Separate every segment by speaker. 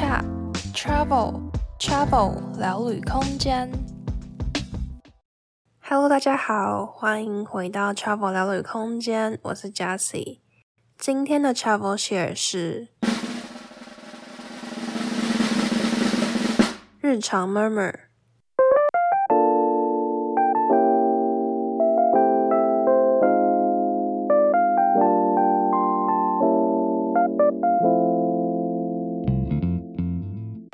Speaker 1: chat travel travel 聊旅空间。Hello，大家好，欢迎回到 travel 聊旅空间，我是 Jessie。今天的 travel share 是日常 murmur。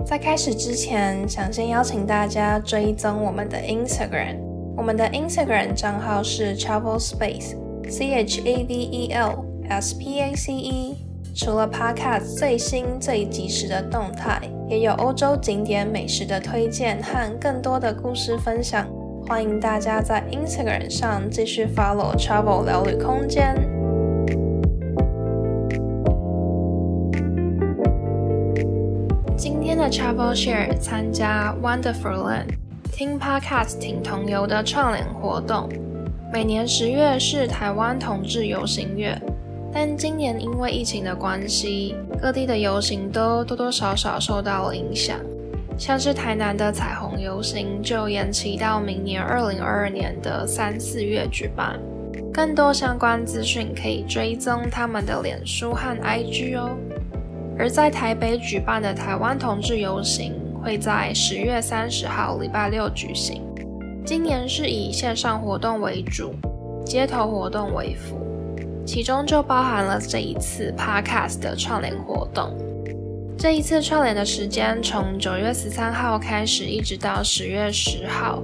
Speaker 1: 在开始之前，想先邀请大家追踪我们的 Instagram。我们的 Instagram 账号是 Travel Space，C H A V E L S P A C E。除了 Podcast 最新最及时的动态，也有欧洲景点美食的推荐和更多的故事分享。欢迎大家在 Instagram 上继续 follow Travel 聊旅空间。的 Travel Share 参加 Wonderful Land 听 Podcast 挺同游的串联活动。每年十月是台湾同志游行月，但今年因为疫情的关系，各地的游行都多多少少受到了影响。像是台南的彩虹游行就延期到明年二零二二年的三四月举办。更多相关资讯可以追踪他们的脸书和 IG 哦。而在台北举办的台湾同志游行会在十月三十号礼拜六举行。今年是以线上活动为主，街头活动为辅，其中就包含了这一次 Podcast 的串联活动。这一次串联的时间从九月十三号开始，一直到十月十号，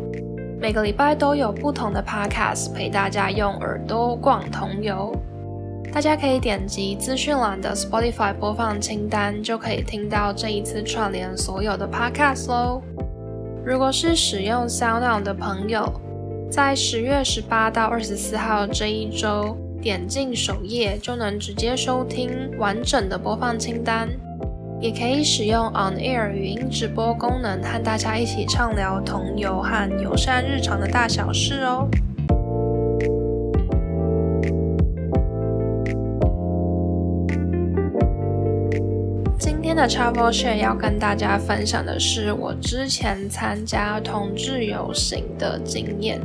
Speaker 1: 每个礼拜都有不同的 Podcast 陪大家用耳朵逛同游。大家可以点击资讯栏的 Spotify 播放清单，就可以听到这一次串联所有的 Podcast 喽。如果是使用 SoundOn 的朋友，在十月十八到二十四号这一周，点进首页就能直接收听完整的播放清单。也可以使用 On Air 语音直播功能，和大家一起畅聊同游和友善日常的大小事哦。的 Travel Share 要跟大家分享的是我之前参加同志游行的经验。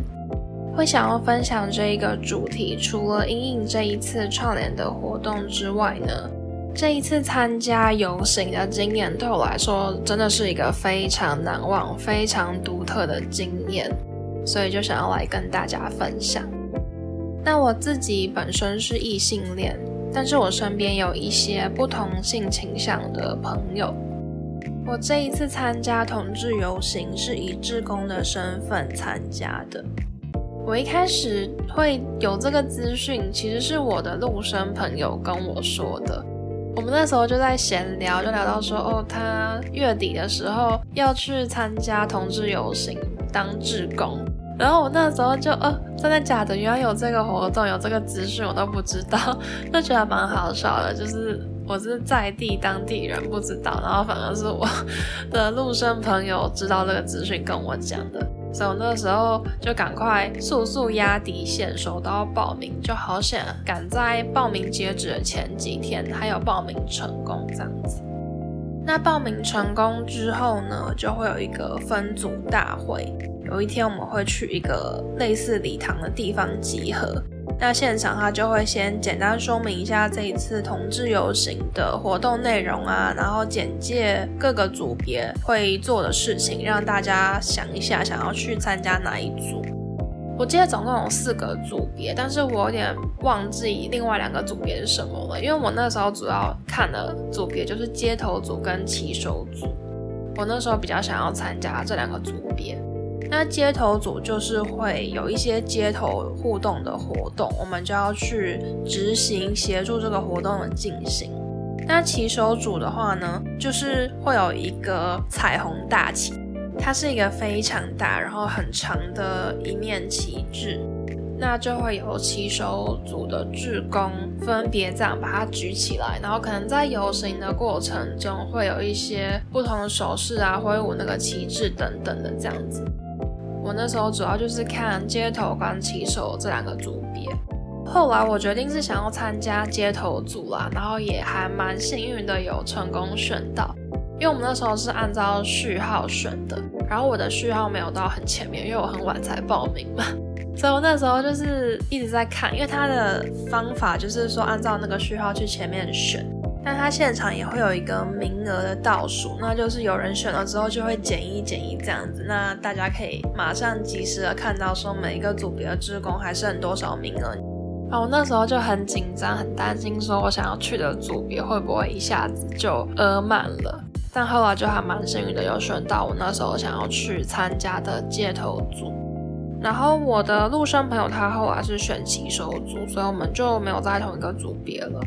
Speaker 1: 会想要分享这一个主题，除了因应这一次串联的活动之外呢，这一次参加游行的经验对我来说真的是一个非常难忘、非常独特的经验，所以就想要来跟大家分享。那我自己本身是异性恋。但是我身边有一些不同性倾向的朋友。我这一次参加同志游行是以志工的身份参加的。我一开始会有这个资讯，其实是我的陆生朋友跟我说的。我们那时候就在闲聊，就聊到说，哦，他月底的时候要去参加同志游行当志工。然后我那时候就，呃，真的假的？原来有这个活动，有这个资讯，我都不知道，就觉得蛮好笑的。就是我是在地当地人，不知道，然后反而是我的陆生朋友知道这个资讯跟我讲的，所以我那时候就赶快速速压底线，手刀报名，就好险赶在报名截止的前几天还有报名成功这样子。那报名成功之后呢，就会有一个分组大会。有一天我们会去一个类似礼堂的地方集合，那现场他就会先简单说明一下这一次同志游行的活动内容啊，然后简介各个组别会做的事情，让大家想一下想要去参加哪一组。我记得总共有四个组别，但是我有点忘记另外两个组别是什么了，因为我那时候主要看的组别就是街头组跟骑手组，我那时候比较想要参加这两个组别。那街头组就是会有一些街头互动的活动，我们就要去执行协助这个活动的进行。那骑手组的话呢，就是会有一个彩虹大旗，它是一个非常大然后很长的一面旗帜，那就会有骑手组的志工分别这样把它举起来，然后可能在游行的过程中会有一些不同的手势啊，挥舞那个旗帜等等的这样子。我那时候主要就是看街头跟骑手这两个组别，后来我决定是想要参加街头组啦，然后也还蛮幸运的有成功选到。因为我们那时候是按照序号选的，然后我的序号没有到很前面，因为我很晚才报名嘛，所以我那时候就是一直在看，因为他的方法就是说按照那个序号去前面选，但他现场也会有一个名额的倒数，那就是有人选了之后就会减一减一这样子，那大家可以马上及时的看到说每一个组别的职工还剩多少名额。然后我那时候就很紧张，很担心说我想要去的组别会不会一下子就额满了。但后来就还蛮幸运的，有选到我那时候想要去参加的街头组。然后我的陆生朋友他后来是选骑手组，所以我们就没有在同一个组别了。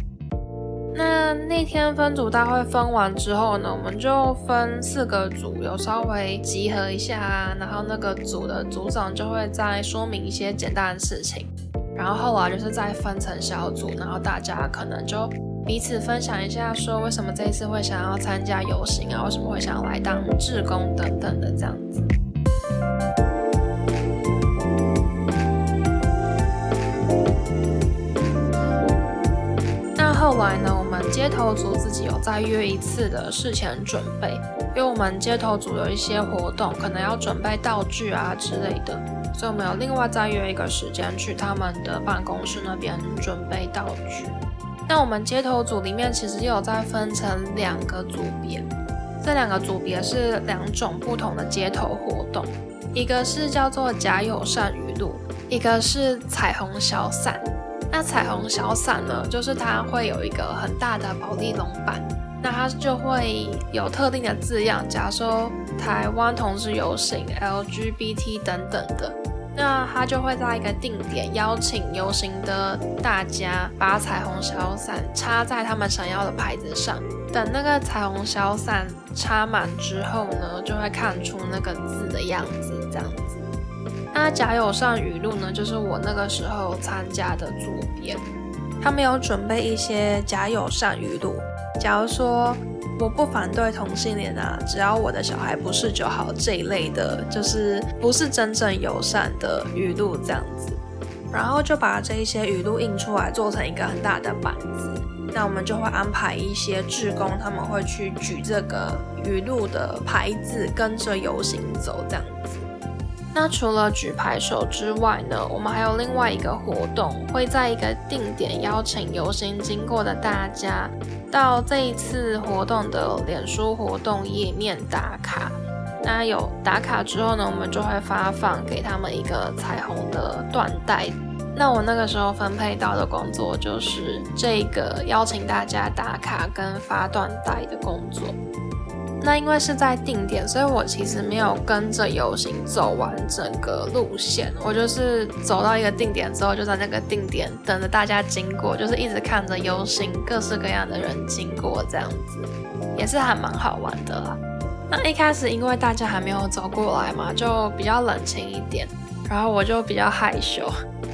Speaker 1: 那那天分组大会分完之后呢，我们就分四个组，有稍微集合一下啊，然后那个组的组长就会再说明一些简单的事情。然后后来就是再分成小组，然后大家可能就。彼此分享一下，说为什么这一次会想要参加游行啊？为什么会想要来当志工等等的这样子。那后来呢？我们街头组自己有再约一次的事前准备，因为我们街头组有一些活动，可能要准备道具啊之类的，所以我们有另外再约一个时间去他们的办公室那边准备道具。那我们街头组里面其实有在分成两个组别，这两个组别是两种不同的街头活动，一个是叫做假友善语录，一个是彩虹小伞。那彩虹小伞呢，就是它会有一个很大的保利龙板，那它就会有特定的字样，假如说台湾同志游行、LGBT 等等的。那他就会在一个定点邀请游行的大家，把彩虹小伞插在他们想要的牌子上。等那个彩虹小伞插满之后呢，就会看出那个字的样子，这样子。那假友善语录呢，就是我那个时候参加的组别，他们有准备一些假友善语录，假如说。我不反对同性恋啊，只要我的小孩不是就好，这一类的，就是不是真正友善的语录这样子。然后就把这一些语录印出来，做成一个很大的板子。那我们就会安排一些志工，他们会去举这个语录的牌子，跟着游行走这样。那除了举牌手之外呢，我们还有另外一个活动，会在一个定点邀请游行经过的大家。到这一次活动的脸书活动页面打卡，那有打卡之后呢，我们就会发放给他们一个彩虹的缎带。那我那个时候分配到的工作就是这个邀请大家打卡跟发缎带的工作。那因为是在定点，所以我其实没有跟着游行走完整个路线。我就是走到一个定点之后，就在那个定点等着大家经过，就是一直看着游行各式各样的人经过，这样子也是还蛮好玩的啦。那一开始因为大家还没有走过来嘛，就比较冷清一点，然后我就比较害羞。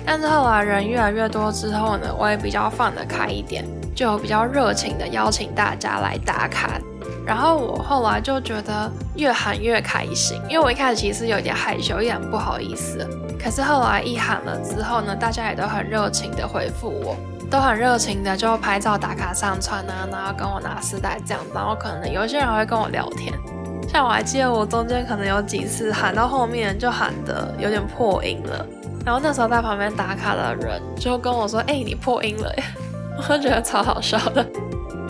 Speaker 1: 但是后来人越来越多之后呢，我也比较放得开一点，就比较热情的邀请大家来打卡。然后我后来就觉得越喊越开心，因为我一开始其实有点害羞，有点不好意思。可是后来一喊了之后呢，大家也都很热情的回复我，都很热情的就拍照打卡上传啊，然后跟我拿丝带这样，然后可能有些人还会跟我聊天。像我还记得我中间可能有几次喊到后面就喊得有点破音了，然后那时候在旁边打卡的人就跟我说：“哎，你破音了！”我觉得超好笑的。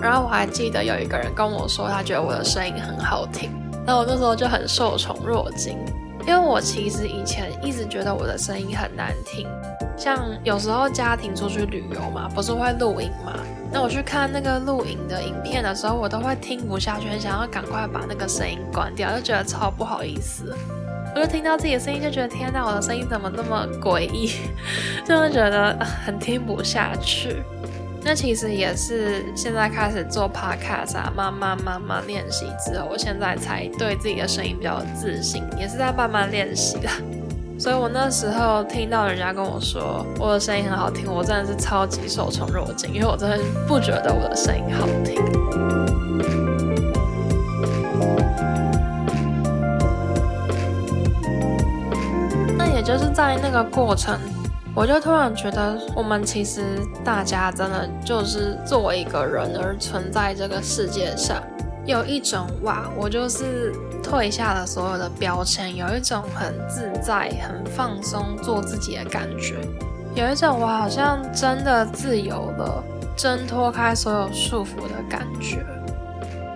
Speaker 1: 然后我还记得有一个人跟我说，他觉得我的声音很好听。那我那时候就很受宠若惊，因为我其实以前一直觉得我的声音很难听。像有时候家庭出去旅游嘛，不是会录影嘛？那我去看那个录影的影片的时候，我都会听不下去，很想要赶快把那个声音关掉，就觉得超不好意思。我就听到自己的声音，就觉得天哪，我的声音怎么那么诡异？就会觉得很听不下去。那其实也是现在开始做 podcast，慢慢慢慢练习之后，我现在才对自己的声音比较自信，也是在慢慢练习的。所以我那时候听到人家跟我说我的声音很好听，我真的是超级受宠若惊，因为我真的不觉得我的声音好听。那也就是在那个过程。我就突然觉得，我们其实大家真的就是作为一个人而存在这个世界上，有一种哇，我就是退下了所有的标签，有一种很自在、很放松做自己的感觉，有一种我好像真的自由了，挣脱开所有束缚的感觉。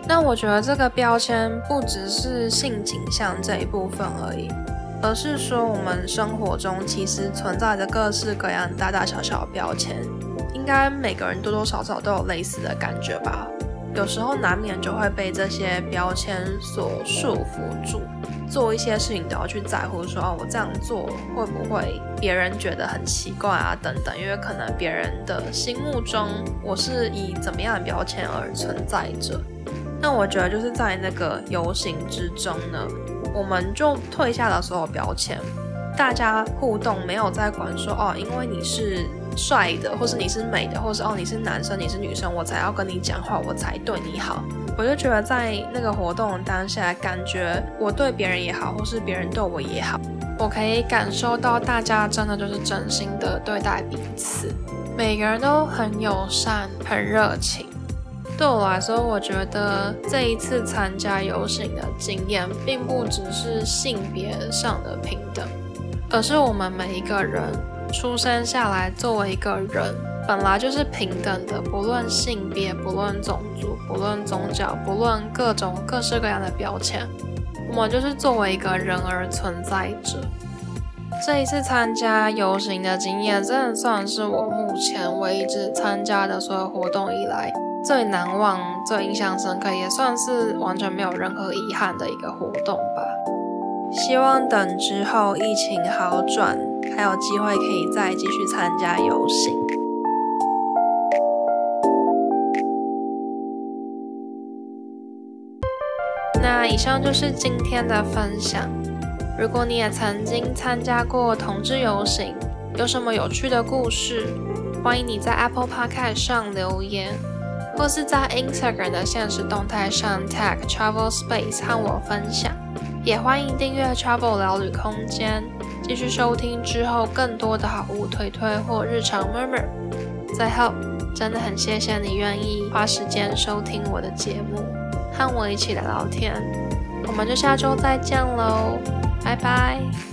Speaker 1: 那我觉得这个标签不只是性倾向这一部分而已。而是说，我们生活中其实存在着各式各样大大小小的标签，应该每个人多多少少都有类似的感觉吧。有时候难免就会被这些标签所束缚住，做一些事情都要去在乎，说哦，我这样做会不会别人觉得很奇怪啊？等等，因为可能别人的心目中我是以怎么样的标签而存在着。那我觉得就是在那个游行之中呢。我们就退下了所有标签，大家互动没有在管说哦，因为你是帅的，或是你是美的，或是哦你是男生，你是女生，我才要跟你讲话，我才对你好。我就觉得在那个活动当下，感觉我对别人也好，或是别人对我也好，我可以感受到大家真的就是真心的对待彼此，每个人都很友善，很热情。对我来说，我觉得这一次参加游行的经验，并不只是性别上的平等，而是我们每一个人出生下来作为一个人，本来就是平等的，不论性别，不论种族，不论宗教，不论各种各式各样的标签，我们就是作为一个人而存在着。这一次参加游行的经验，真的算是我目前为止参加的所有活动以来，最难忘、最印象深刻，也算是完全没有任何遗憾的一个活动吧。希望等之后疫情好转，还有机会可以再继续参加游行。那以上就是今天的分享。如果你也曾经参加过同志游行，有什么有趣的故事，欢迎你在 Apple Podcast 上留言。或是在 Instagram 的限时动态上 tag Travel Space 和我分享，也欢迎订阅 Travel 聊旅空间，继续收听之后更多的好物推推或日常 murmur。最后，真的很谢谢你愿意花时间收听我的节目，和我一起来聊天。我们就下周再见喽，拜拜。